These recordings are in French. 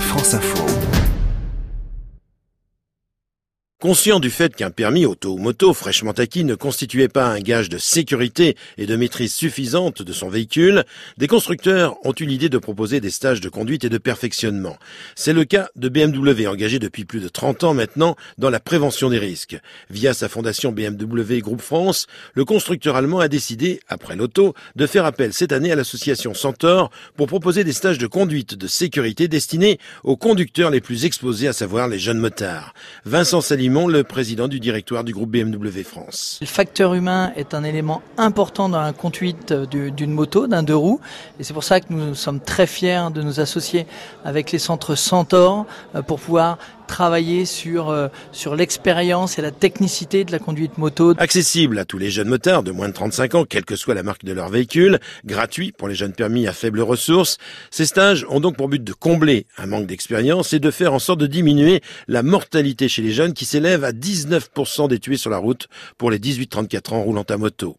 France Info. Conscient du fait qu'un permis auto ou moto fraîchement acquis ne constituait pas un gage de sécurité et de maîtrise suffisante de son véhicule, des constructeurs ont eu l'idée de proposer des stages de conduite et de perfectionnement. C'est le cas de BMW, engagé depuis plus de 30 ans maintenant dans la prévention des risques. Via sa fondation BMW Groupe France, le constructeur allemand a décidé, après l'auto, de faire appel cette année à l'association Centaure pour proposer des stages de conduite de sécurité destinés aux conducteurs les plus exposés, à savoir les jeunes motards. Vincent le président du directoire du groupe BMW France. Le facteur humain est un élément important dans la conduite d'une moto, d'un deux roues. Et c'est pour ça que nous sommes très fiers de nous associer avec les centres Centaure euh, pour pouvoir travailler sur, euh, sur l'expérience et la technicité de la conduite moto. Accessible à tous les jeunes motards de moins de 35 ans, quelle que soit la marque de leur véhicule, gratuit pour les jeunes permis à faibles ressources. Ces stages ont donc pour but de combler un manque d'expérience et de faire en sorte de diminuer la mortalité chez les jeunes qui s'élève à 19% des tués sur la route pour les 18-34 ans roulant à moto.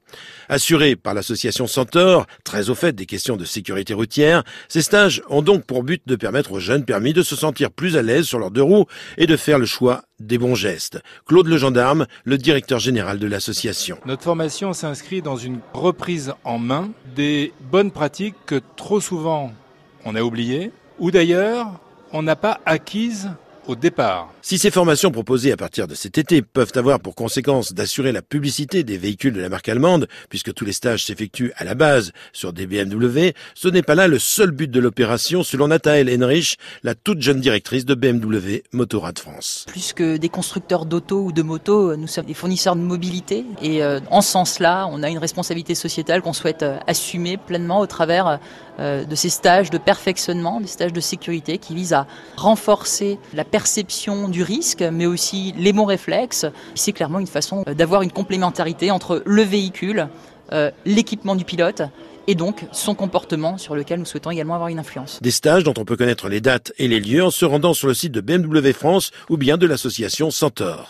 Assurés par l'association Centaure, très au fait des questions de sécurité routière, ces stages ont donc pour but de permettre aux jeunes permis de se sentir plus à l'aise sur leurs deux roues et de faire le choix des bons gestes. Claude le gendarme, le directeur général de l'association. Notre formation s'inscrit dans une reprise en main des bonnes pratiques que trop souvent on a oubliées ou d'ailleurs on n'a pas acquises au départ. Si ces formations proposées à partir de cet été peuvent avoir pour conséquence d'assurer la publicité des véhicules de la marque allemande, puisque tous les stages s'effectuent à la base sur des BMW, ce n'est pas là le seul but de l'opération, selon Nathalie Henrich, la toute jeune directrice de BMW Motorrad France. Plus que des constructeurs d'auto ou de motos, nous sommes des fournisseurs de mobilité et euh, en ce sens-là, on a une responsabilité sociétale qu'on souhaite euh, assumer pleinement au travers euh, de ces stages de perfectionnement, des stages de sécurité qui visent à renforcer la perception du risque, mais aussi les bons réflexes. C'est clairement une façon d'avoir une complémentarité entre le véhicule, euh, l'équipement du pilote et donc son comportement sur lequel nous souhaitons également avoir une influence. Des stages dont on peut connaître les dates et les lieux en se rendant sur le site de BMW France ou bien de l'association Centaure.